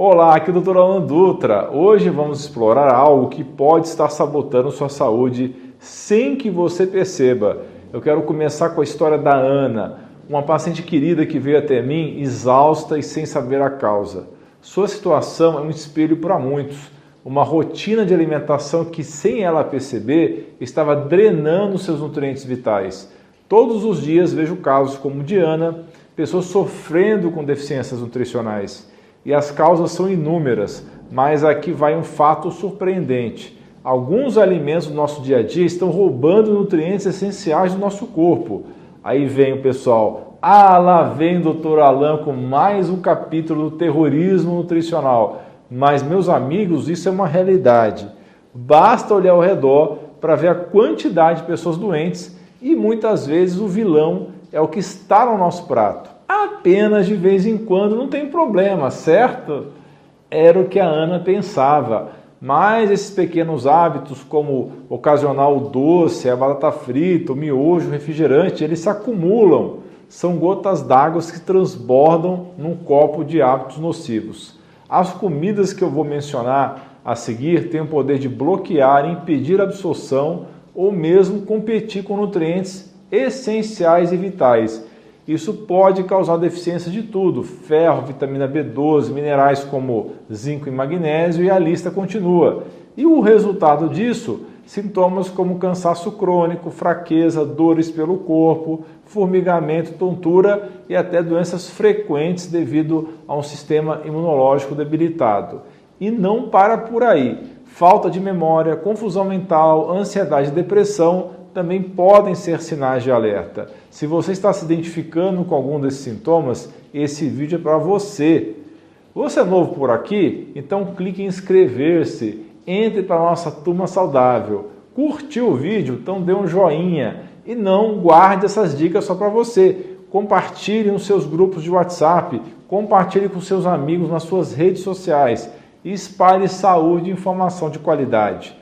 Olá, aqui é o Dr. Alan Dutra. Hoje vamos explorar algo que pode estar sabotando sua saúde sem que você perceba. Eu quero começar com a história da Ana, uma paciente querida que veio até mim exausta e sem saber a causa. Sua situação é um espelho para muitos. Uma rotina de alimentação que, sem ela perceber, estava drenando seus nutrientes vitais. Todos os dias vejo casos como Diana, pessoas sofrendo com deficiências nutricionais. E as causas são inúmeras, mas aqui vai um fato surpreendente. Alguns alimentos do nosso dia a dia estão roubando nutrientes essenciais do nosso corpo. Aí vem o pessoal, ah, lá vem doutor Alan com mais um capítulo do terrorismo nutricional. Mas, meus amigos, isso é uma realidade. Basta olhar ao redor para ver a quantidade de pessoas doentes e muitas vezes o vilão é o que está no nosso prato. Apenas de vez em quando não tem problema, certo? Era o que a Ana pensava. Mas esses pequenos hábitos, como ocasionar o doce, a batata frita, o miojo, o refrigerante, eles se acumulam. São gotas d'água que transbordam num copo de hábitos nocivos. As comidas que eu vou mencionar a seguir têm o poder de bloquear impedir a absorção ou mesmo competir com nutrientes essenciais e vitais. Isso pode causar deficiência de tudo: ferro, vitamina B12, minerais como zinco e magnésio, e a lista continua. E o resultado disso? Sintomas como cansaço crônico, fraqueza, dores pelo corpo, formigamento, tontura e até doenças frequentes devido a um sistema imunológico debilitado. E não para por aí falta de memória, confusão mental, ansiedade e depressão também podem ser sinais de alerta. Se você está se identificando com algum desses sintomas, esse vídeo é para você. Você é novo por aqui? Então clique em inscrever-se, entre para a nossa turma saudável. Curtiu o vídeo? Então dê um joinha e não guarde essas dicas só para você. Compartilhe nos seus grupos de WhatsApp, compartilhe com seus amigos nas suas redes sociais e espalhe saúde e informação de qualidade.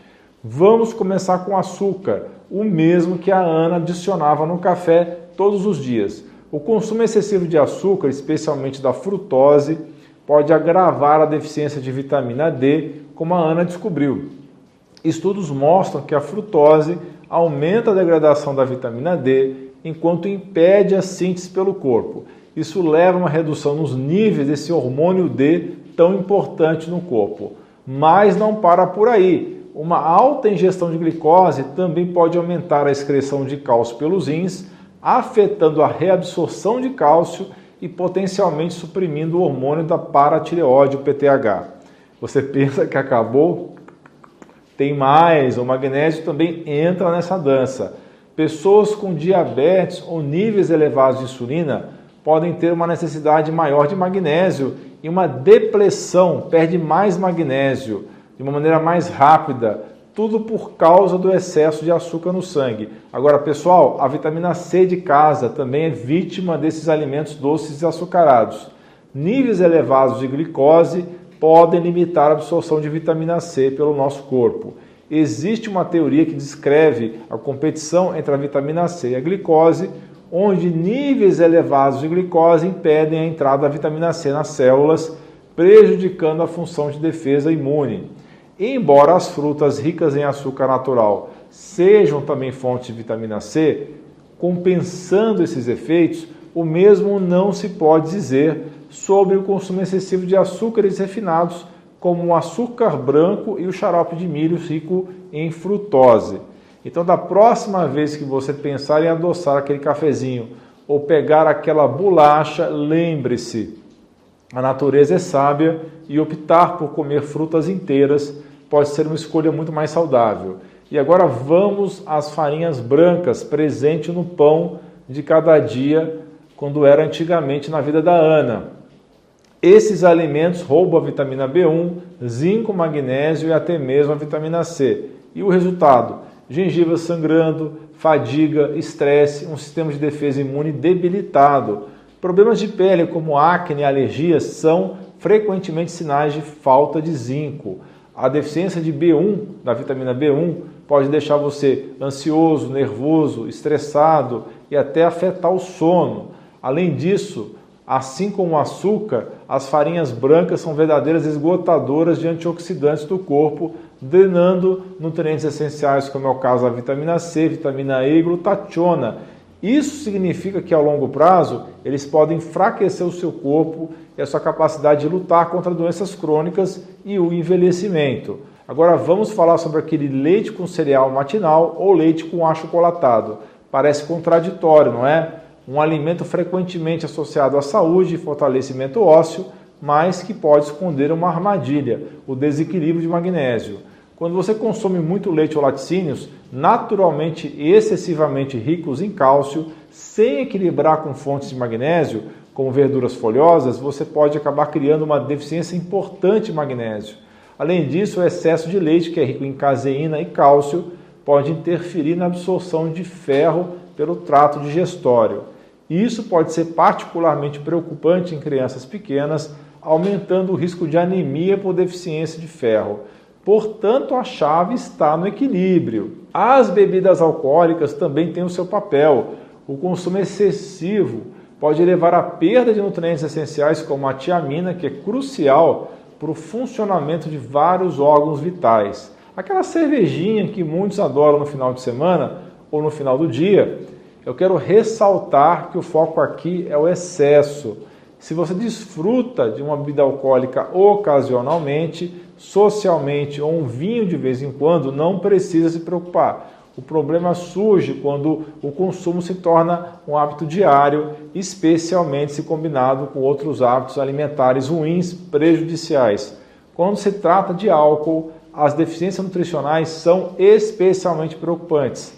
Vamos começar com açúcar, o mesmo que a Ana adicionava no café todos os dias. O consumo excessivo de açúcar, especialmente da frutose, pode agravar a deficiência de vitamina D, como a Ana descobriu. Estudos mostram que a frutose aumenta a degradação da vitamina D, enquanto impede a síntese pelo corpo. Isso leva a uma redução nos níveis desse hormônio D tão importante no corpo. Mas não para por aí. Uma alta ingestão de glicose também pode aumentar a excreção de cálcio pelos rins, afetando a reabsorção de cálcio e potencialmente suprimindo o hormônio da paratireoide, o PTH. Você pensa que acabou? Tem mais, o magnésio também entra nessa dança. Pessoas com diabetes ou níveis elevados de insulina podem ter uma necessidade maior de magnésio e uma depressão, perde mais magnésio de uma maneira mais rápida, tudo por causa do excesso de açúcar no sangue. Agora, pessoal, a vitamina C de casa também é vítima desses alimentos doces e açucarados. Níveis elevados de glicose podem limitar a absorção de vitamina C pelo nosso corpo. Existe uma teoria que descreve a competição entre a vitamina C e a glicose, onde níveis elevados de glicose impedem a entrada da vitamina C nas células, prejudicando a função de defesa imune. Embora as frutas ricas em açúcar natural sejam também fontes de vitamina C, compensando esses efeitos, o mesmo não se pode dizer sobre o consumo excessivo de açúcares refinados, como o açúcar branco e o xarope de milho rico em frutose. Então, da próxima vez que você pensar em adoçar aquele cafezinho ou pegar aquela bolacha, lembre-se: a natureza é sábia e optar por comer frutas inteiras pode ser uma escolha muito mais saudável. E agora vamos às farinhas brancas presente no pão de cada dia, quando era antigamente na vida da Ana. Esses alimentos roubam a vitamina B1, zinco, magnésio e até mesmo a vitamina C. E o resultado? gengiva sangrando, fadiga, estresse, um sistema de defesa imune debilitado. Problemas de pele como acne e alergias são frequentemente sinais de falta de zinco. A deficiência de B1, da vitamina B1, pode deixar você ansioso, nervoso, estressado e até afetar o sono. Além disso, assim como o açúcar, as farinhas brancas são verdadeiras esgotadoras de antioxidantes do corpo, drenando nutrientes essenciais, como é o caso da vitamina C, vitamina E e glutationa. Isso significa que ao longo prazo eles podem enfraquecer o seu corpo e a sua capacidade de lutar contra doenças crônicas e o envelhecimento. Agora vamos falar sobre aquele leite com cereal matinal ou leite com achocolatado. Parece contraditório, não é? Um alimento frequentemente associado à saúde e fortalecimento ósseo, mas que pode esconder uma armadilha, o desequilíbrio de magnésio. Quando você consome muito leite ou laticínios, naturalmente excessivamente ricos em cálcio, sem equilibrar com fontes de magnésio, como verduras folhosas, você pode acabar criando uma deficiência importante de magnésio. Além disso, o excesso de leite, que é rico em caseína e cálcio, pode interferir na absorção de ferro pelo trato digestório. Isso pode ser particularmente preocupante em crianças pequenas, aumentando o risco de anemia por deficiência de ferro. Portanto, a chave está no equilíbrio. As bebidas alcoólicas também têm o seu papel. O consumo excessivo pode levar à perda de nutrientes essenciais como a tiamina, que é crucial para o funcionamento de vários órgãos vitais. Aquela cervejinha que muitos adoram no final de semana ou no final do dia, eu quero ressaltar que o foco aqui é o excesso. Se você desfruta de uma bebida alcoólica ocasionalmente, socialmente ou um vinho de vez em quando, não precisa se preocupar. O problema surge quando o consumo se torna um hábito diário, especialmente se combinado com outros hábitos alimentares ruins, prejudiciais. Quando se trata de álcool, as deficiências nutricionais são especialmente preocupantes.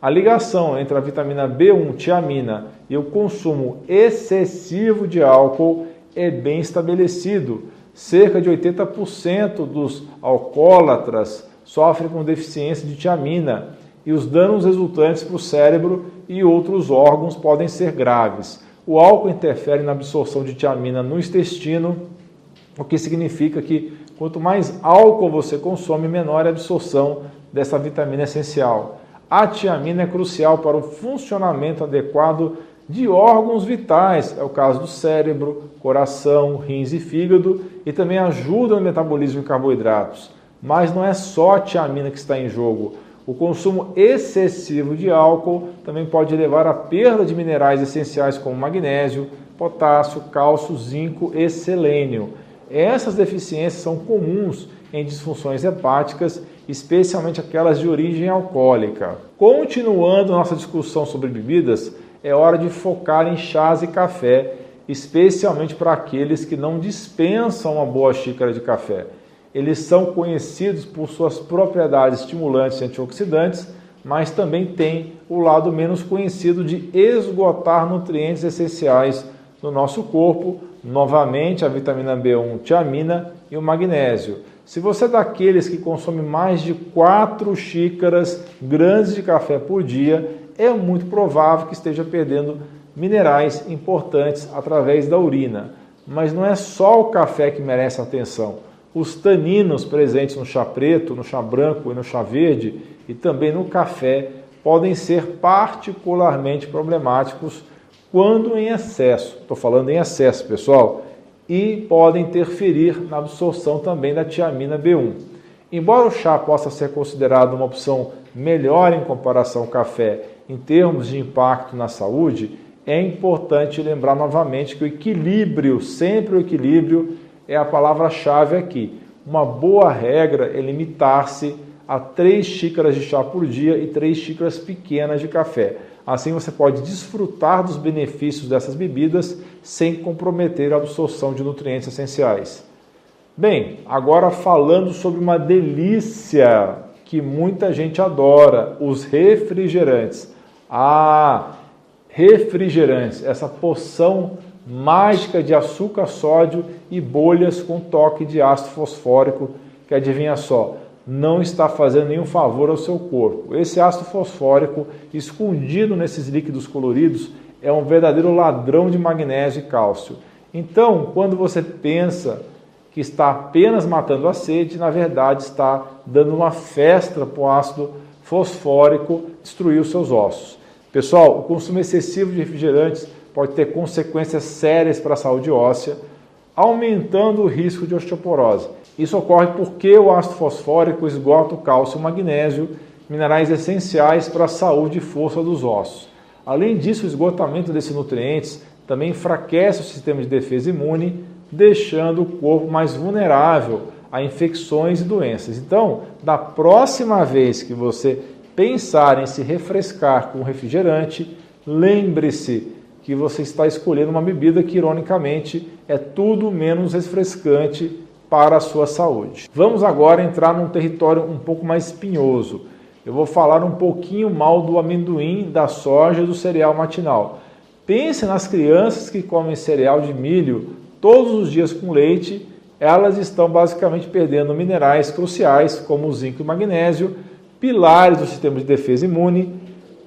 A ligação entre a vitamina B1, tiamina, e o consumo excessivo de álcool é bem estabelecido. Cerca de 80% dos alcoólatras sofrem com deficiência de tiamina e os danos resultantes para o cérebro e outros órgãos podem ser graves. O álcool interfere na absorção de tiamina no intestino, o que significa que quanto mais álcool você consome, menor é a absorção dessa vitamina essencial. A tiamina é crucial para o funcionamento adequado de órgãos vitais, é o caso do cérebro, coração, rins e fígado, e também ajuda no metabolismo de carboidratos. Mas não é só a tiamina que está em jogo. O consumo excessivo de álcool também pode levar à perda de minerais essenciais como magnésio, potássio, cálcio, zinco e selênio. Essas deficiências são comuns em disfunções hepáticas, especialmente aquelas de origem alcoólica. Continuando nossa discussão sobre bebidas, é hora de focar em chás e café, especialmente para aqueles que não dispensam uma boa xícara de café. Eles são conhecidos por suas propriedades estimulantes e antioxidantes, mas também têm o lado menos conhecido de esgotar nutrientes essenciais no nosso corpo, novamente a vitamina B1, tiamina e o magnésio. Se você é daqueles que consome mais de 4 xícaras grandes de café por dia, é muito provável que esteja perdendo minerais importantes através da urina. Mas não é só o café que merece atenção. Os taninos presentes no chá preto, no chá branco e no chá verde e também no café podem ser particularmente problemáticos quando em excesso. Estou falando em excesso, pessoal, e podem interferir na absorção também da tiamina B1. Embora o chá possa ser considerado uma opção melhor em comparação ao café em termos de impacto na saúde, é importante lembrar novamente que o equilíbrio, sempre o equilíbrio, é a palavra-chave aqui. Uma boa regra é limitar-se a três xícaras de chá por dia e três xícaras pequenas de café. Assim você pode desfrutar dos benefícios dessas bebidas sem comprometer a absorção de nutrientes essenciais. Bem, agora falando sobre uma delícia que muita gente adora, os refrigerantes. Ah, refrigerantes, essa poção mágica de açúcar, sódio e bolhas com toque de ácido fosfórico, que adivinha só, não está fazendo nenhum favor ao seu corpo. Esse ácido fosfórico escondido nesses líquidos coloridos é um verdadeiro ladrão de magnésio e cálcio. Então, quando você pensa que está apenas matando a sede, na verdade está dando uma festa para o ácido fosfórico destruir os seus ossos. Pessoal, o consumo excessivo de refrigerantes pode ter consequências sérias para a saúde óssea. aumentando o risco de osteoporose. Isso ocorre porque o ácido fosfórico esgota o cálcio e o magnésio, minerais essenciais para a saúde e força dos ossos. Além disso, o esgotamento desses nutrientes também enfraquece o sistema de defesa imune, deixando o corpo mais vulnerável a infecções e doenças. Então, da próxima vez que você pensar em se refrescar com refrigerante, lembre-se que você está escolhendo uma bebida que, ironicamente, é tudo menos refrescante para a sua saúde. Vamos agora entrar num território um pouco mais espinhoso. Eu vou falar um pouquinho mal do amendoim, da soja e do cereal matinal. Pense nas crianças que comem cereal de milho todos os dias com leite, elas estão basicamente perdendo minerais cruciais como o zinco e o magnésio, pilares do sistema de defesa imune.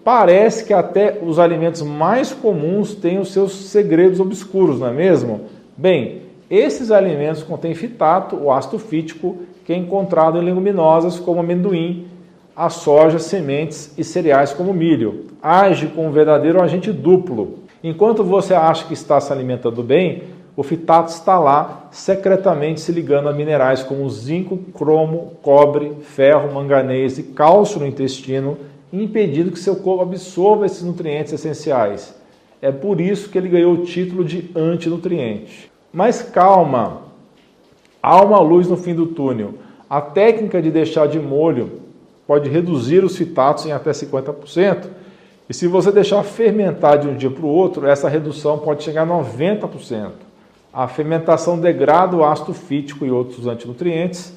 Parece que até os alimentos mais comuns têm os seus segredos obscuros, não é mesmo? Bem, esses alimentos contêm fitato, o ácido fítico, que é encontrado em leguminosas como amendoim, a soja, sementes e cereais como milho. Age como um verdadeiro agente duplo. Enquanto você acha que está se alimentando bem, o fitato está lá secretamente se ligando a minerais como zinco, cromo, cobre, ferro, manganês e cálcio no intestino, impedindo que seu corpo absorva esses nutrientes essenciais. É por isso que ele ganhou o título de antinutriente. Mas calma, há uma luz no fim do túnel. A técnica de deixar de molho pode reduzir os fitatos em até 50%. E se você deixar fermentar de um dia para o outro, essa redução pode chegar a 90%. A fermentação degrada o ácido fítico e outros antinutrientes,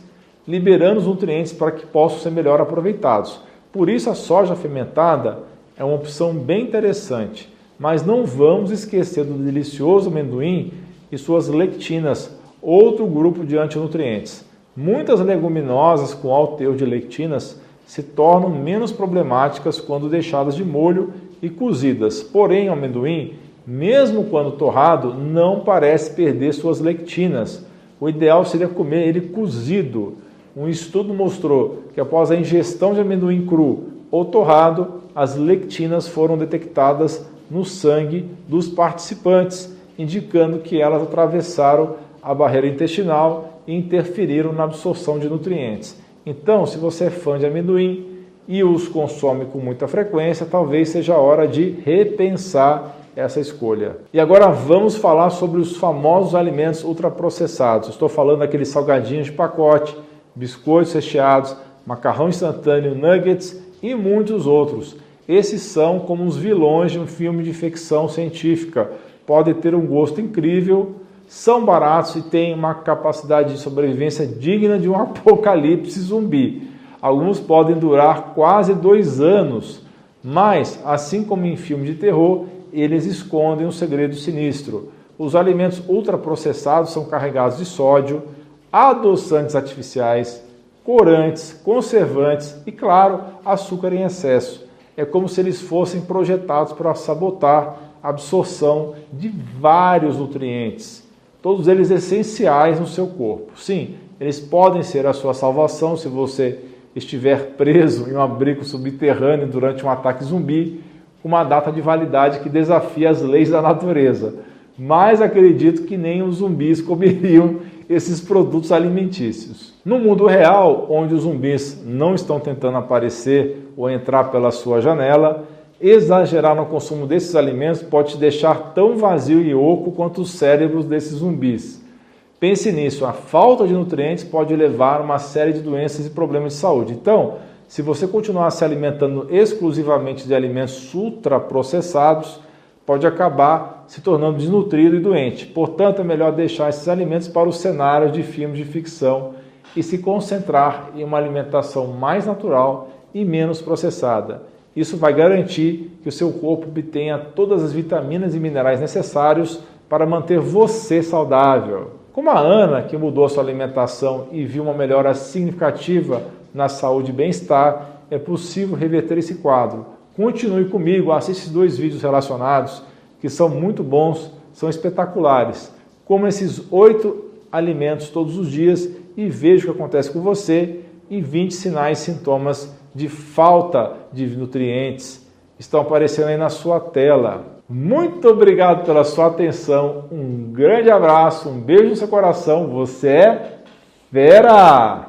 liberando os nutrientes para que possam ser melhor aproveitados. Por isso, a soja fermentada é uma opção bem interessante. Mas não vamos esquecer do delicioso amendoim e suas lectinas, outro grupo de antinutrientes. Muitas leguminosas com alto teor de lectinas se tornam menos problemáticas quando deixadas de molho e cozidas. Porém, o amendoim, mesmo quando torrado, não parece perder suas lectinas. O ideal seria comer ele cozido. Um estudo mostrou que após a ingestão de amendoim cru ou torrado, as lectinas foram detectadas no sangue dos participantes, indicando que elas atravessaram a barreira intestinal e interferiram na absorção de nutrientes. Então, se você é fã de amendoim e os consome com muita frequência, talvez seja a hora de repensar essa escolha. E agora vamos falar sobre os famosos alimentos ultraprocessados. Estou falando daqueles salgadinhos de pacote, biscoitos recheados, macarrão instantâneo, nuggets e muitos outros. Esses são como os vilões de um filme de ficção científica. Podem ter um gosto incrível, são baratos e têm uma capacidade de sobrevivência digna de um apocalipse zumbi. Alguns podem durar quase dois anos, mas, assim como em filme de terror, eles escondem um segredo sinistro. Os alimentos ultraprocessados são carregados de sódio, adoçantes artificiais, corantes, conservantes e, claro, açúcar em excesso. É como se eles fossem projetados para sabotar absorção de vários nutrientes todos eles essenciais no seu corpo. Sim, eles podem ser a sua salvação se você estiver preso em um abrigo subterrâneo durante um ataque zumbi, com uma data de validade que desafia as leis da natureza. Mas acredito que nem os zumbis comeriam esses produtos alimentícios. No mundo real, onde os zumbis não estão tentando aparecer ou entrar pela sua janela, Exagerar no consumo desses alimentos pode te deixar tão vazio e oco quanto os cérebros desses zumbis. Pense nisso, a falta de nutrientes pode levar a uma série de doenças e problemas de saúde. Então, se você continuar se alimentando exclusivamente de alimentos ultraprocessados, pode acabar se tornando desnutrido e doente. Portanto, é melhor deixar esses alimentos para os cenários de filmes de ficção e se concentrar em uma alimentação mais natural e menos processada. Isso vai garantir que o seu corpo obtenha todas as vitaminas e minerais necessários para manter você saudável. Como a Ana, que mudou sua alimentação e viu uma melhora significativa na saúde e bem-estar, é possível reverter esse quadro. Continue comigo, assista esses dois vídeos relacionados, que são muito bons, são espetaculares. Como esses oito alimentos todos os dias e veja o que acontece com você e 20 sinais e sintomas de falta de nutrientes estão aparecendo aí na sua tela. Muito obrigado pela sua atenção. Um grande abraço, um beijo no seu coração. Você é fera!